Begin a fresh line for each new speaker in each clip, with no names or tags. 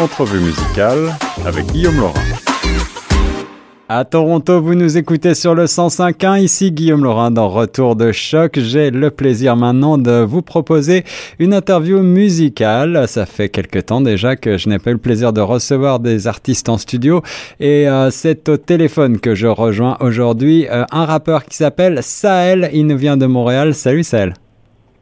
entrevue musicale avec Guillaume Laurent. À Toronto, vous nous écoutez sur le 105.1. Ici Guillaume Laurent dans Retour de choc. J'ai le plaisir maintenant de vous proposer une interview musicale. Ça fait quelque temps déjà que je n'ai pas eu le plaisir de recevoir des artistes en studio et euh, c'est au téléphone que je rejoins aujourd'hui euh, un rappeur qui s'appelle Sahel. Il nous vient de Montréal. Salut Sahel.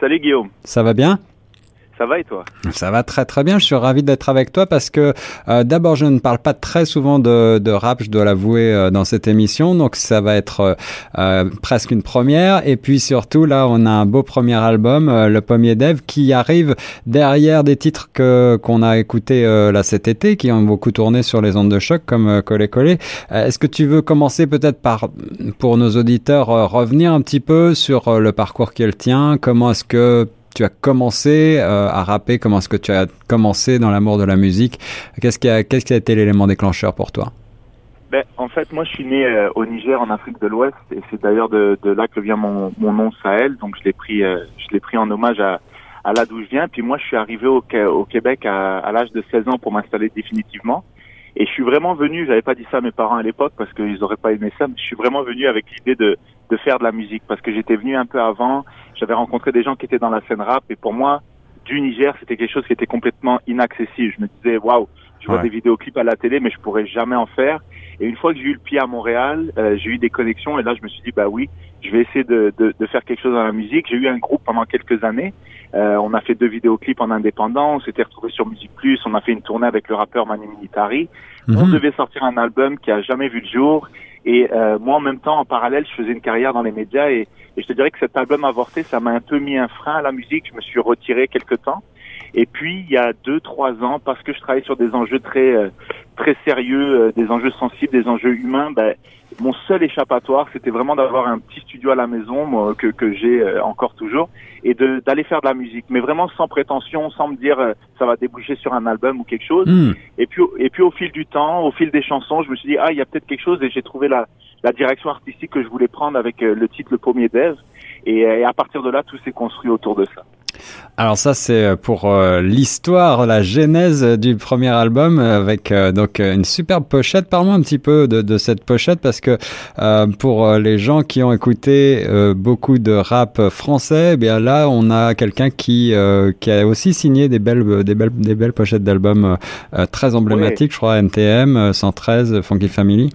Salut Guillaume.
Ça va bien?
Ça va et toi
Ça va très très bien. Je suis ravi d'être avec toi parce que euh, d'abord je ne parle pas très souvent de, de rap, je dois l'avouer euh, dans cette émission, donc ça va être euh, euh presque une première. Et puis surtout là, on a un beau premier album, euh, Le Pommier Dev, qui arrive derrière des titres que qu'on a écoutés là cet été, qui ont beaucoup tourné sur les ondes de choc comme Collé Collé. Est-ce que tu veux commencer peut-être par pour nos auditeurs revenir un petit peu sur le parcours qui est le tien? Comment est-ce que tu as commencé euh, à rapper Comment est-ce que tu as commencé dans l'amour de la musique? Qu'est-ce qui a, été l'élément déclencheur pour toi?
Ben, En fait, moi, je suis né euh, au Niger, en Afrique de l'Ouest, et c'est d'ailleurs de, là que vient mon, nom Sahel. Donc, je l'ai pris, euh, je l'ai pris en hommage à, à là d'où je viens. Puis moi, je suis arrivé au, Québec à l'âge de 16 ans pour m'installer définitivement. Et je suis vraiment venu, j'avais pas dit ça à mes parents à l'époque parce qu'ils auraient pas aimé ça, mais je suis vraiment venu avec l'idée de, de faire de la musique parce que j'étais venu un peu avant, j'avais rencontré des gens qui étaient dans la scène rap et pour moi, du Niger, c'était quelque chose qui était complètement inaccessible. Je me disais, waouh, je vois
Ouais.
des vidéoclips à la télé, mais je pourrais jamais en faire. Et une fois que j'ai eu le pied à Montréal, euh, j'ai eu des connexions et là, je me suis dit, bah oui, je vais essayer de, de, de faire quelque chose dans la musique. J'ai eu un groupe pendant quelques années. Euh, on a fait deux vidéoclips en indépendant. On s'était retrouvés sur Musique Plus. On a fait une tournée avec le rappeur Manu Militari. On
Mhm.
devait sortir un album qui a jamais vu le jour. Et euh, moi, en même temps, en parallèle, je faisais une carrière dans les médias. Et, et je te dirais que cet album avorté, ça m'a un peu mis un frein à la musique. Je me suis retiré quelque temps. Et puis, il y a deux, trois ans, parce que je travaillais sur des enjeux très, euh, très sérieux, euh, des enjeux sensibles, des enjeux humains, ben, mon seul échappatoire, c'était vraiment d'avoir un petit studio à la maison moi, que, que j'ai euh, encore toujours et de d'aller faire de la musique, mais vraiment sans prétention, sans me dire ça va déboucher sur un album ou quelque chose.
Hmm.
Et puis, et puis au fil du temps, au fil des chansons, je me suis dit ah il y a peut-être quelque chose et j'ai trouvé la, la direction artistique que je voulais prendre avec le titre Le Pommier d'Ève. Et, et à partir de là, tout s'est construit autour de ça.
Alors ça c'est pour euh, l'histoire, la genèse du premier album euh, avec euh, donc euh, une superbe pochette. Parle-moi un petit peu de, de cette pochette parce que euh, pour euh, les gens qui ont écouté euh, beaucoup de rap français, eh bien là on a quelqu'un qui euh, qui a aussi signé des belles des belles des belles pochettes d'albums euh, très emblématiques, je crois NTM, euh, 113, Funky Family.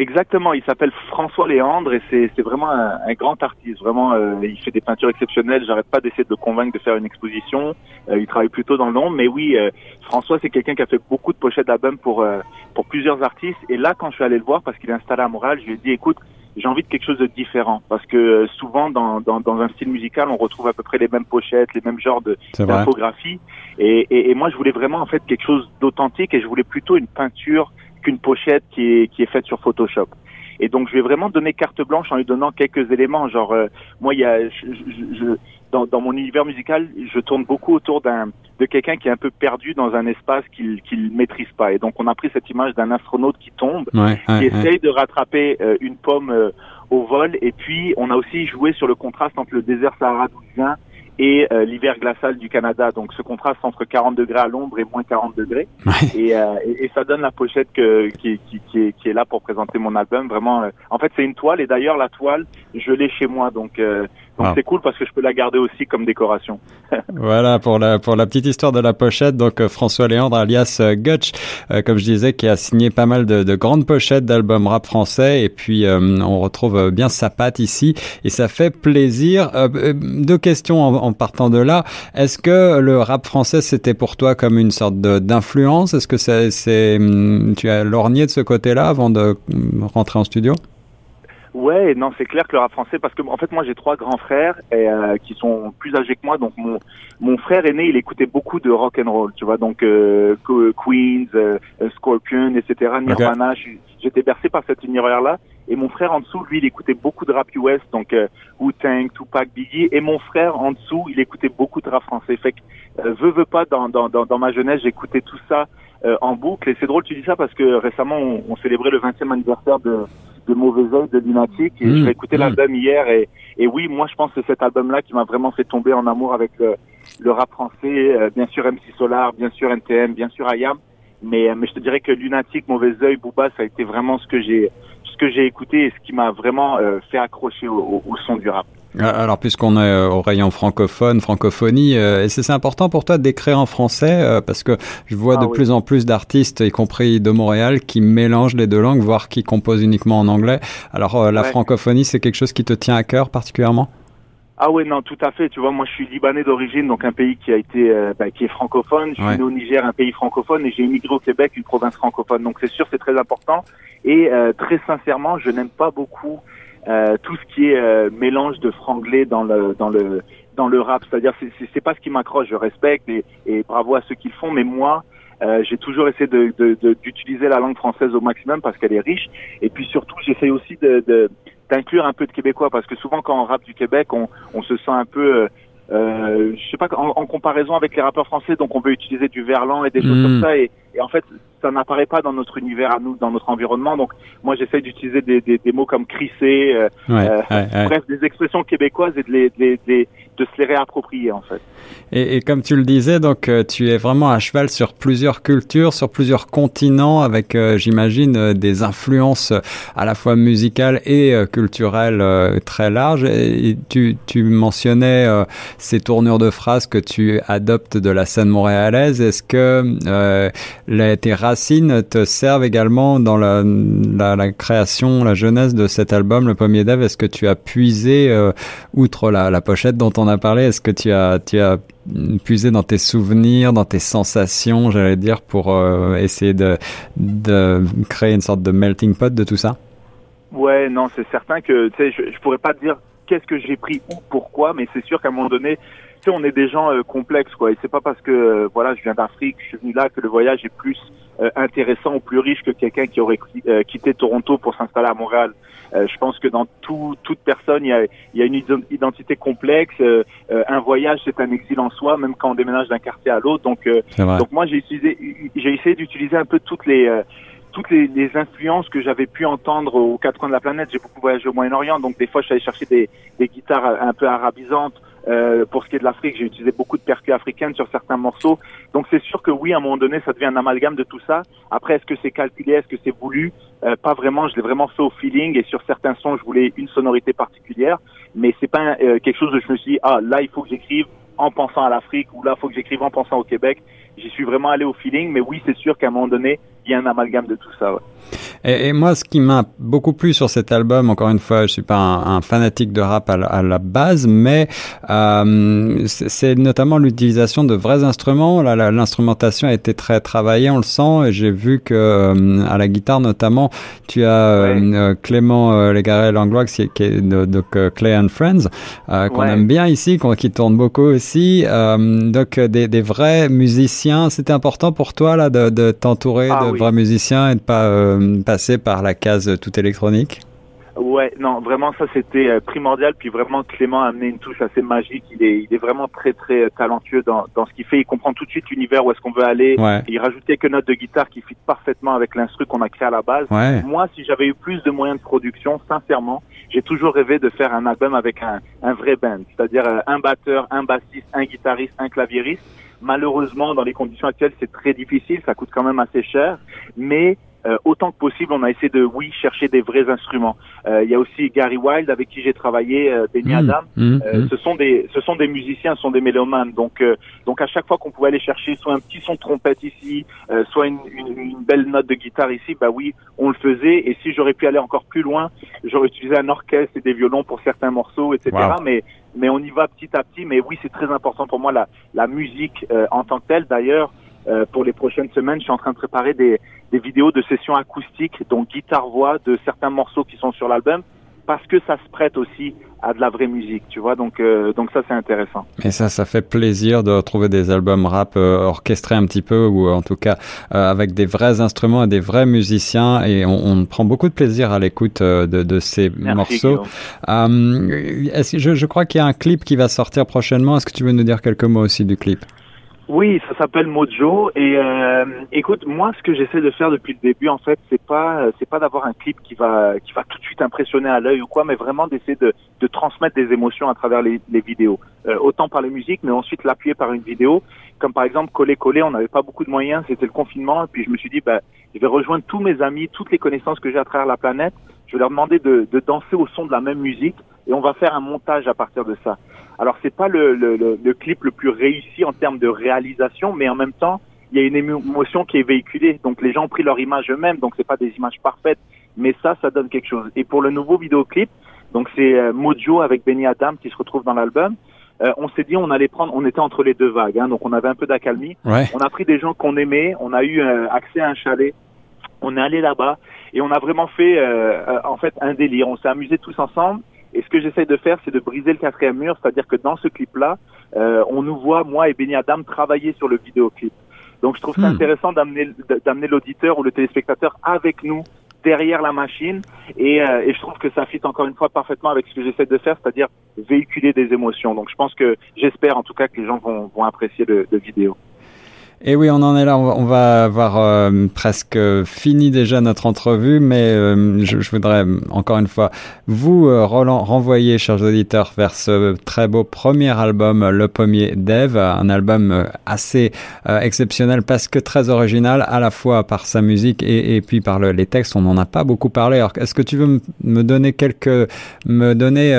Exactement, il s'appelle François Léandre et c'est vraiment un, un grand artiste. Vraiment, euh, il fait des peintures exceptionnelles. J'arrête pas d'essayer de le convaincre de faire une exposition. Euh, il travaille plutôt dans long, mais oui, euh, François c'est quelqu'un qui a fait beaucoup de pochettes d'albums pour euh, pour plusieurs artistes. Et là, quand je suis allé le voir parce qu'il est installé à Montréal, je lui ai dit écoute, j'ai envie de quelque chose de différent parce que euh, souvent dans, dans dans un style musical, on retrouve à peu près les mêmes pochettes, les mêmes genres de d'infographie. Et, et, et moi, je voulais vraiment en fait quelque chose d'authentique et je voulais plutôt une peinture qu'une pochette qui est, qui est faite sur Photoshop. Et donc, je vais vraiment donner carte blanche en lui donnant quelques éléments. Genre, euh, moi, il y a, je, je- je- dans, dans mon univers musical, je tourne beaucoup autour d'un de quelqu'un qui est un peu perdu dans un espace qu'il qu'il maîtrise pas. Et donc, on a pris cette image d'un astronaute qui tombe
Ouais,
qui
ouais, ouais.
essaye de rattraper euh, une pomme euh, au vol. Et puis, on a aussi joué sur le contraste entre le désert Sahara d'où je viens et euh, l'hiver glacial du Canada. Donc, ce contraste entre 40 degrés à l'ombre et moins 40 degrés.
Ouais.
Et, euh, et, et ça donne la pochette que, qui, qui, qui, est, qui est là pour présenter mon album. Vraiment, euh, en fait, c'est une toile. Et d'ailleurs, la toile, je l'ai chez moi. Donc, euh, donc
Wow.
c'est cool parce que je peux la garder aussi comme décoration.
Voilà pour la pour la petite histoire de la pochette. Donc euh, François Léandre alias euh, Gutch, euh, comme je disais, qui a signé pas mal de, de grandes pochettes d'albums rap français. Et puis euh, on retrouve bien sa patte ici et ça fait plaisir. Euh, deux questions en, en partant de là. Est-ce que le rap français c'était pour toi comme une sorte d'influence? Est-ce que c'est c'est hum, tu as lorgné de ce côté-là avant de hum, rentrer en studio?
Ouais, non, c'est clair que le rap français, parce que en fait, moi, j'ai trois grands frères et, euh, qui sont plus âgés que moi. Donc, mon mon frère aîné, il écoutait beaucoup de rock and roll, tu vois, donc euh, Que- Queens, euh, Scorpion, etc., Nirvana. Je- J'étais bercé par cet univers-là. Et mon frère en dessous, lui, il écoutait beaucoup de rap US, donc euh, Wu-Tang, Tupac, Biggie. Et mon frère en dessous, il écoutait beaucoup de rap français. Fait que, euh, veux, veux pas, dans, dans, dans, dans ma jeunesse, j'écoutais tout ça euh, en boucle. Et c'est drôle, tu dis ça, parce que récemment, on, on célébrait le 20e anniversaire de, de Mauvais Oeil de Lunatic. Et
Mmh,
j'ai écouté
mmh.
l'album hier. Et, et oui, moi, je pense que c'est cet album-là qui m'a vraiment fait tomber en amour avec le, le rap français. Euh, bien sûr, MC Solar, bien sûr NTM, bien sûr IAM. Mais, mais je te dirais que Lunatic, Mauvais Oeil, Booba, ça a été vraiment ce que j'ai ce que j'ai écouté et ce qui m'a vraiment fait accrocher au, au, son du rap.
Alors, puisqu'on est au rayon francophone, francophonie, euh, est-ce que c'est important pour toi d'écrire en français Parce que je vois ah de plus en plus d'artistes, y compris de Montréal, qui mélangent les deux langues, voire qui composent uniquement en anglais. Alors, la francophonie, c'est quelque chose qui te tient à cœur particulièrement?
Ah oui, non, tout à fait. Tu vois, moi, je suis libanais d'origine, donc un pays qui a été, euh, bah, qui est francophone. Je suis né au Niger, un pays francophone, et j'ai immigré au Québec, une province francophone. Donc, c'est sûr, c'est très important. Et euh, très sincèrement, je n'aime pas beaucoup euh, tout ce qui est mélange de franglais dans le dans le dans le rap. C'est-à-dire, c'est c'est pas ce qui m'accroche. Je respecte et, et bravo à ceux qui le font, mais moi. j'ai toujours essayé d'utiliser de, de, la langue française au maximum parce qu'elle est riche. Et puis surtout, j'essaie aussi de, de, d'inclure un peu de québécois parce que souvent quand on rappe du Québec, on, on se sent un peu euh, euh, je sais pas, en, en, comparaison avec les rappeurs français, donc on veut utiliser du verlan et des choses comme hmm. ça, et, et, en fait, ça n'apparaît pas dans notre univers à nous, dans notre environnement. Donc, moi, j'essaie d'utiliser des, des, des, mots comme crisser, euh, euh bref, des expressions québécoises et de, les, de, de, de, se les réapproprier, en fait.
Et, comme tu le disais, donc, euh, tu es vraiment à cheval sur plusieurs cultures, sur plusieurs continents, avec, euh, j'imagine, des influences à la fois musicales et culturelles très larges. Et tu, tu mentionnais ces tournures de phrases que tu adoptes de la scène montréalaise. Est-ce que euh, les, tes racines te servent également dans la, la, création, la jeunesse de cet album, Le Pommier d'Ève? Est-ce que tu as puisé, euh, outre la, la, pochette dont on a parlé, est-ce que tu as, tu as puisé dans tes souvenirs, dans tes sensations, j'allais dire, pour euh, essayer de, de créer une sorte de melting pot de tout ça?
Ouais, non, c'est certain que, je, je pourrais pas te dire qu'est-ce que j'ai pris ou pourquoi, mais c'est sûr qu'à un moment donné, tu sais, on est des gens euh, complexes, quoi. Et c'est pas parce que, euh, voilà, je viens d'Afrique, je suis venu là que le voyage est plus euh, intéressant ou plus riche que quelqu'un qui aurait quitté Toronto pour s'installer à Montréal. je pense que dans tout, toute personne, il y a, y a une identité complexe. un voyage, c'est un exil en soi, même quand on déménage d'un quartier à l'autre. Donc, donc moi, j'ai utilisé, j'ai essayé d'utiliser un peu toutes les toutes les, les, influences que j'avais pu entendre aux quatre coins de la planète. J'ai beaucoup voyagé au Moyen-Orient, donc des fois, je allé chercher des, des guitares un peu arabisantes. Euh, pour ce qui est de l'Afrique, j'ai utilisé beaucoup de percus africaines sur certains morceaux. Donc c'est sûr que oui, à un moment donné, ça devient un amalgame de tout ça. Après, est-ce que c'est calculé, est-ce que c'est voulu? Euh, Pas vraiment. Je l'ai vraiment fait au feeling. Et sur certains sons, je voulais une sonorité particulière, mais c'est pas euh, quelque chose où je me suis dit ah là, il faut que j'écrive en pensant à l'Afrique ou là, il faut que j'écrive en pensant au Québec. J'y suis vraiment allé au feeling, mais oui, c'est sûr qu'à un moment donné, y a un amalgame de tout ça. Ouais.
Et, et, moi, ce qui m'a beaucoup plu sur cet album, encore une fois, je suis pas un, un fanatique de rap à, à la base, mais euh, c'est notamment l'utilisation de vrais instruments. L'instrumentation a été très travaillée, on le sent. Et j'ai vu que euh, à la guitare, notamment, tu as ouais. euh, Clément euh, Légaré Langlois, qui est donc euh, Clay and Friends, euh, qu'on ouais. aime bien ici, qui tourne beaucoup aussi. donc des, des, vrais musiciens. C'était important pour toi là de, de t'entourer ah, de oui. Vrais musiciens et de pas passer par la case tout électronique?
Ouais, non, vraiment ça c'était euh, primordial. Puis vraiment Clément a amené une touche assez magique. Il est, il est vraiment très très talentueux dans, dans ce qu'il fait. Il comprend tout de suite l'univers où est-ce qu'on veut aller.
Ouais.
Il rajoute quelques notes de guitare qui fit parfaitement avec l'instru qu'on a créé à la base.
Ouais.
Moi, si j'avais eu plus de moyens de production, sincèrement, j'ai toujours rêvé de faire un album avec un, un vrai band, c'est-à-dire euh, un batteur, un bassiste, un guitariste, un claviériste. Malheureusement, dans les conditions actuelles, c'est très difficile. Ça coûte quand même assez cher, mais euh, autant que possible, on a essayé de, oui, chercher des vrais instruments. Euh, il y a aussi Gary Wild avec qui j'ai travaillé, euh, Benny mmh, Adam. Mmh, mmh. Ce sont des, ce sont des musiciens, ce sont des mélomanes. Donc, euh, donc à chaque fois qu'on pouvait aller chercher soit un petit son de trompette ici, euh, soit une, une, une, belle note de guitare ici, bah oui, on le faisait. Et si j'aurais pu aller encore plus loin, j'aurais utilisé un orchestre et des violons pour certains morceaux, etc. Wow. Mais mais on y va petit à petit. Mais oui, c'est très important pour moi la, la musique en tant que telle. D'ailleurs, euh, pour les prochaines semaines, je suis en train de préparer des, des vidéos de sessions acoustiques, donc guitare-voix, de certains morceaux qui sont sur l'album, parce que ça se prête aussi à de la vraie musique, tu vois. Donc, euh, donc ça, c'est intéressant.
Et ça, ça fait plaisir de retrouver des albums rap euh, orchestrés un petit peu, ou en tout cas euh, avec des vrais instruments et des vrais musiciens. Et on, on prend beaucoup de plaisir à l'écoute euh, de, de, ces
Merci,
morceaux. Euh, je, je crois qu'il y a un clip qui va sortir prochainement. Est-ce que tu veux nous dire quelques mots aussi du clip?
Oui, ça s'appelle Mojo et euh, écoute, moi ce que j'essaie de faire depuis le début en fait, c'est pas c'est pas d'avoir un clip qui va qui va tout de suite impressionner à l'œil ou quoi, mais vraiment d'essayer de, de transmettre des émotions à travers les, les vidéos. Euh, autant par les musiques, mais ensuite l'appuyer par une vidéo. Comme par exemple coller coller, on n'avait pas beaucoup de moyens, c'était le confinement, et puis je me suis dit bah je vais rejoindre tous mes amis, toutes les connaissances que j'ai à travers la planète. Je vais leur demander de, de danser au son de la même musique et on va faire un montage à partir de ça. Alors c'est pas le, le, le, clip le plus réussi en termes de réalisation, mais en même temps il y a une émotion qui est véhiculée. Donc les gens ont pris leur image eux-mêmes, donc c'est pas des images parfaites, mais ça, ça donne quelque chose. Et pour le nouveau vidéoclip, donc c'est euh, Mojo avec Benny Adam qui se retrouve dans l'album. Euh, on s'est dit on allait prendre, on était entre les deux vagues, hein, donc on avait un peu d'accalmie. On a pris des gens qu'on aimait, on a eu euh, accès à un chalet, on est allé là-bas et on a vraiment fait en fait un délire. On s'est amusé tous ensemble et ce que j'essaie de faire, c'est de briser le quatrième mur, c'est-à-dire que dans ce clip-là, euh, on nous voit, moi et Benny Adam, travailler sur le vidéoclip. Donc je trouve ça hmm. intéressant d'amener d'amener l'auditeur ou le téléspectateur avec nous derrière la machine et, euh, et, je trouve que ça fit encore une fois parfaitement avec ce que j'essaie de faire, c'est-à-dire véhiculer des émotions. Donc je pense que j'espère en tout cas que les gens vont, vont apprécier le, le vidéo.
Et oui, on en est là. On va, avoir euh, presque fini déjà notre entrevue, mais euh, je, je, voudrais encore une fois vous, euh, Roland, renvoyer, chers auditeurs, vers ce très beau premier album, Le Pommier Dev, un album assez exceptionnel parce que très original, à la fois par sa musique et, et puis par le, les textes. On n'en a pas beaucoup parlé. Alors, est-ce que tu veux me donner quelques, me donner,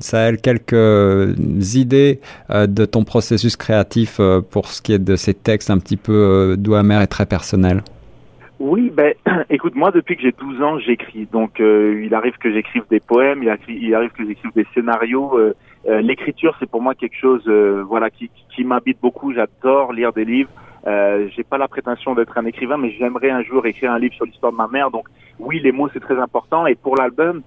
Sahel, quelques idées de ton processus créatif pour ce qui est de ces textes? Un petit peu euh, doux amer et très personnel
oui, ben, écoute, moi, depuis que j'ai 12 ans, j'écris. Donc, euh, il arrive que j'écrive des poèmes, il arrive, que j'écrive des scénarios. Euh, l'écriture, c'est pour moi quelque chose, voilà, qui, qui m'habite beaucoup. J'adore lire des livres. Euh, j'ai pas la prétention d'être un écrivain, mais j'aimerais un jour écrire un livre sur l'histoire de ma mère. Donc, oui, les mots, c'est très important. Et pour l'album,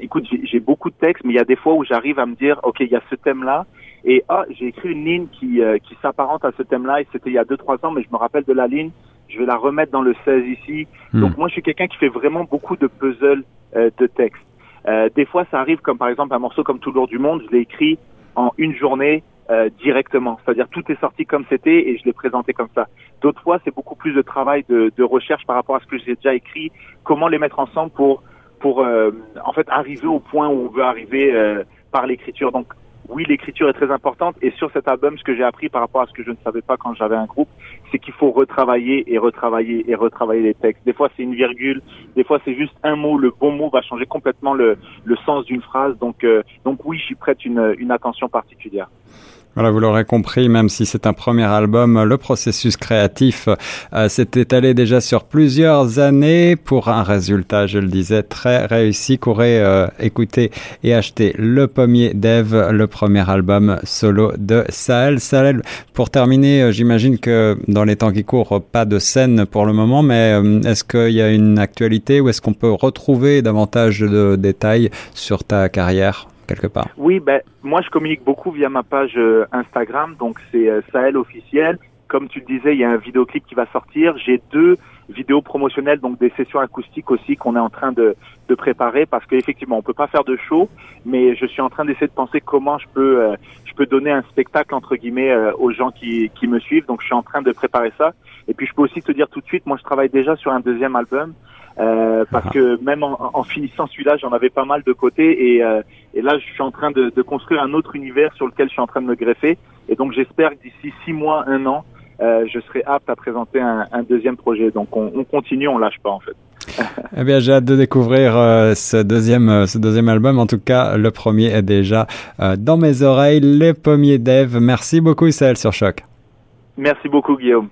écoute, j'ai beaucoup de textes, mais il y a des fois où j'arrive à me dire, ok, il y a ce thème-là, et ah, j'ai écrit une ligne qui, euh, qui s'apparente à ce thème-là, et c'était il y a 2-3 ans, mais je me rappelle de la ligne, je vais la remettre dans le 16 ici. Hmm. Donc moi, je suis quelqu'un qui fait vraiment beaucoup de puzzles euh, de texte. Euh, des fois, ça arrive comme par exemple un morceau comme Tout l'or du monde, je l'ai écrit en une journée directement. C'est-à-dire tout est sorti comme c'était et je l'ai présenté comme ça. D'autres fois, c'est beaucoup plus de travail de, de, recherche par rapport à ce que j'ai déjà écrit, comment les mettre ensemble pour pour en fait arriver au point où on veut arriver par l'écriture. Donc oui, l'écriture est très importante. Et sur cet album, ce que j'ai appris par rapport à ce que je ne savais pas quand j'avais un groupe, c'est qu'il faut retravailler et retravailler et retravailler les textes. Des fois, c'est une virgule. Des fois, c'est juste un mot. Le bon mot va changer complètement le, le sens d'une phrase. Donc, euh, donc oui, j'y prête une, une attention particulière.
Voilà, vous l'aurez compris, même si c'est un premier album, le processus créatif euh, s'est étalé déjà sur plusieurs années pour un résultat, je le disais, très réussi. Courez euh, écouter et acheter Le Pommier Dev, le premier album solo de Sahel. Sahel, pour terminer, euh, j'imagine que dans les temps qui courent, pas de scène pour le moment, mais euh, est-ce qu'il y a une actualité ou est-ce qu'on peut retrouver davantage de détails sur ta carrière?
Oui, ben, moi je communique beaucoup via ma page euh, Instagram, donc c'est euh, Sahel officiel. Comme tu le disais, il y a un vidéoclip qui va sortir. J'ai deux vidéos promotionnelles, donc des sessions acoustiques aussi qu'on est en train de, de préparer parce qu'effectivement on peut pas faire de show, mais je suis en train d'essayer de penser comment je peux euh, je peux donner un spectacle entre guillemets aux gens qui, qui me suivent. Donc je suis en train de préparer ça. Et puis je peux aussi te dire tout de suite, moi je travaille déjà sur un deuxième album. Euh, parce que même en, en finissant celui-là, j'en avais pas mal de côté et, euh, et là, je suis en train de, de, construire un autre univers sur lequel je suis en train de me greffer. Et donc, j'espère que d'ici six mois, un an, euh, je serai apte à présenter un, un deuxième projet. Donc, on, on, continue, on lâche pas en fait.
eh bien, j'ai hâte de découvrir ce deuxième, ce deuxième album. En tout cas, le premier est déjà dans mes oreilles. Les pommiers d'Ève. Merci beaucoup, Celle sur Choc.
Merci beaucoup, Guillaume.